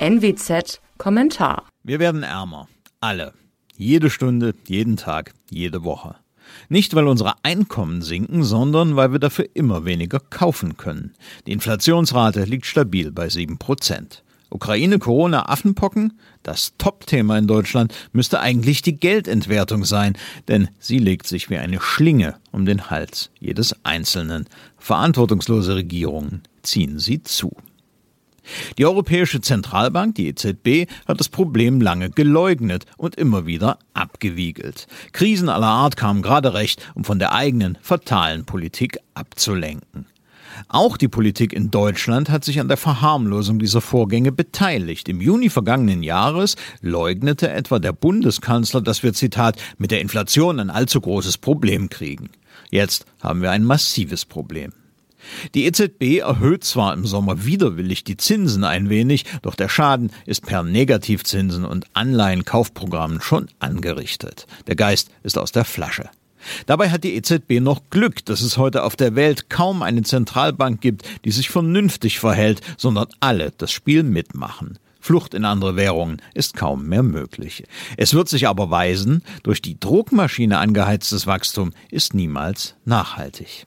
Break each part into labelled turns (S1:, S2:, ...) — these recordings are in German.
S1: NWZ Kommentar.
S2: Wir werden ärmer. Alle. Jede Stunde, jeden Tag, jede Woche. Nicht, weil unsere Einkommen sinken, sondern weil wir dafür immer weniger kaufen können. Die Inflationsrate liegt stabil bei sieben Prozent. Ukraine, Corona, Affenpocken? Das Top-Thema in Deutschland müsste eigentlich die Geldentwertung sein, denn sie legt sich wie eine Schlinge um den Hals jedes Einzelnen. Verantwortungslose Regierungen ziehen sie zu. Die Europäische Zentralbank, die EZB, hat das Problem lange geleugnet und immer wieder abgewiegelt. Krisen aller Art kamen gerade recht, um von der eigenen fatalen Politik abzulenken. Auch die Politik in Deutschland hat sich an der Verharmlosung dieser Vorgänge beteiligt. Im Juni vergangenen Jahres leugnete etwa der Bundeskanzler, dass wir, Zitat, mit der Inflation ein allzu großes Problem kriegen. Jetzt haben wir ein massives Problem. Die EZB erhöht zwar im Sommer widerwillig die Zinsen ein wenig, doch der Schaden ist per Negativzinsen und Anleihenkaufprogrammen schon angerichtet. Der Geist ist aus der Flasche. Dabei hat die EZB noch Glück, dass es heute auf der Welt kaum eine Zentralbank gibt, die sich vernünftig verhält, sondern alle das Spiel mitmachen. Flucht in andere Währungen ist kaum mehr möglich. Es wird sich aber weisen, durch die Druckmaschine angeheiztes Wachstum ist niemals nachhaltig.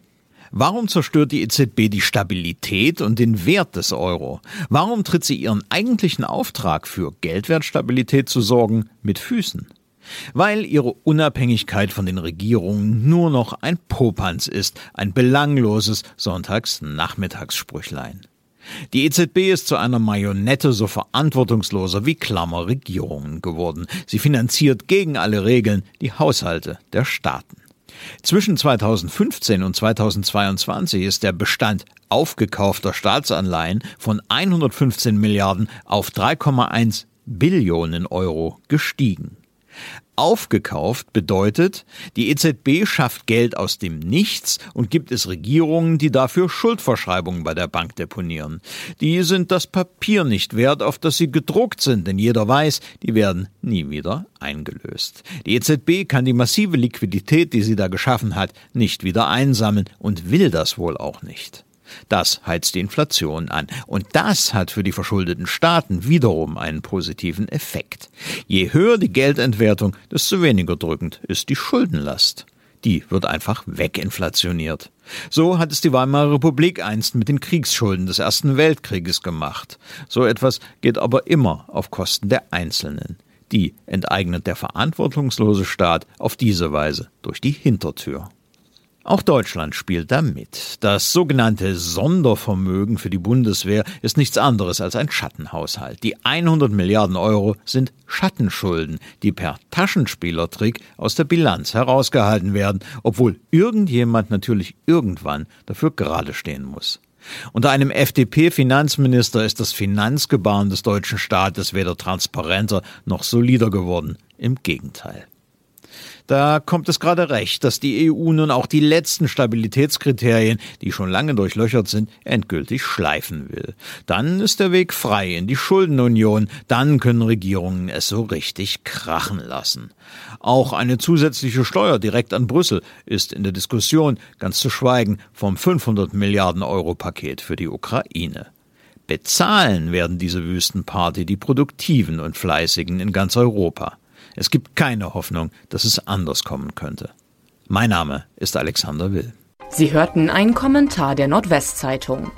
S2: Warum zerstört die EZB die Stabilität und den Wert des Euro? Warum tritt sie ihren eigentlichen Auftrag für Geldwertstabilität zu sorgen mit Füßen? weil ihre Unabhängigkeit von den Regierungen nur noch ein Popanz ist, ein belangloses Sonntags-Nachmittagssprüchlein. Die EZB ist zu einer Marionette so verantwortungsloser wie Klammer Regierungen geworden. Sie finanziert gegen alle Regeln die Haushalte der Staaten. Zwischen 2015 und 2022 ist der Bestand aufgekaufter Staatsanleihen von 115 Milliarden auf 3,1 Billionen Euro gestiegen. Aufgekauft bedeutet, die EZB schafft Geld aus dem Nichts und gibt es Regierungen, die dafür Schuldverschreibungen bei der Bank deponieren. Die sind das Papier nicht wert, auf das sie gedruckt sind, denn jeder weiß, die werden nie wieder eingelöst. Die EZB kann die massive Liquidität, die sie da geschaffen hat, nicht wieder einsammeln und will das wohl auch nicht. Das heizt die Inflation an. Und das hat für die verschuldeten Staaten wiederum einen positiven Effekt. Je höher die Geldentwertung, desto weniger drückend ist die Schuldenlast. Die wird einfach weginflationiert. So hat es die Weimarer Republik einst mit den Kriegsschulden des Ersten Weltkrieges gemacht. So etwas geht aber immer auf Kosten der Einzelnen. Die enteignet der verantwortungslose Staat auf diese Weise durch die Hintertür. Auch Deutschland spielt da mit. Das sogenannte Sondervermögen für die Bundeswehr ist nichts anderes als ein Schattenhaushalt. Die 100 Milliarden Euro sind Schattenschulden, die per Taschenspielertrick aus der Bilanz herausgehalten werden, obwohl irgendjemand natürlich irgendwann dafür gerade stehen muss. Unter einem FDP-Finanzminister ist das Finanzgebaren des deutschen Staates weder transparenter noch solider geworden. Im Gegenteil. Da kommt es gerade recht, dass die EU nun auch die letzten Stabilitätskriterien, die schon lange durchlöchert sind, endgültig schleifen will. Dann ist der Weg frei in die Schuldenunion, dann können Regierungen es so richtig krachen lassen. Auch eine zusätzliche Steuer direkt an Brüssel ist in der Diskussion, ganz zu schweigen vom 500 Milliarden Euro Paket für die Ukraine. Bezahlen werden diese Wüstenparty die Produktiven und Fleißigen in ganz Europa. Es gibt keine Hoffnung, dass es anders kommen könnte. Mein Name ist Alexander Will.
S1: Sie hörten einen Kommentar der Nordwestzeitung.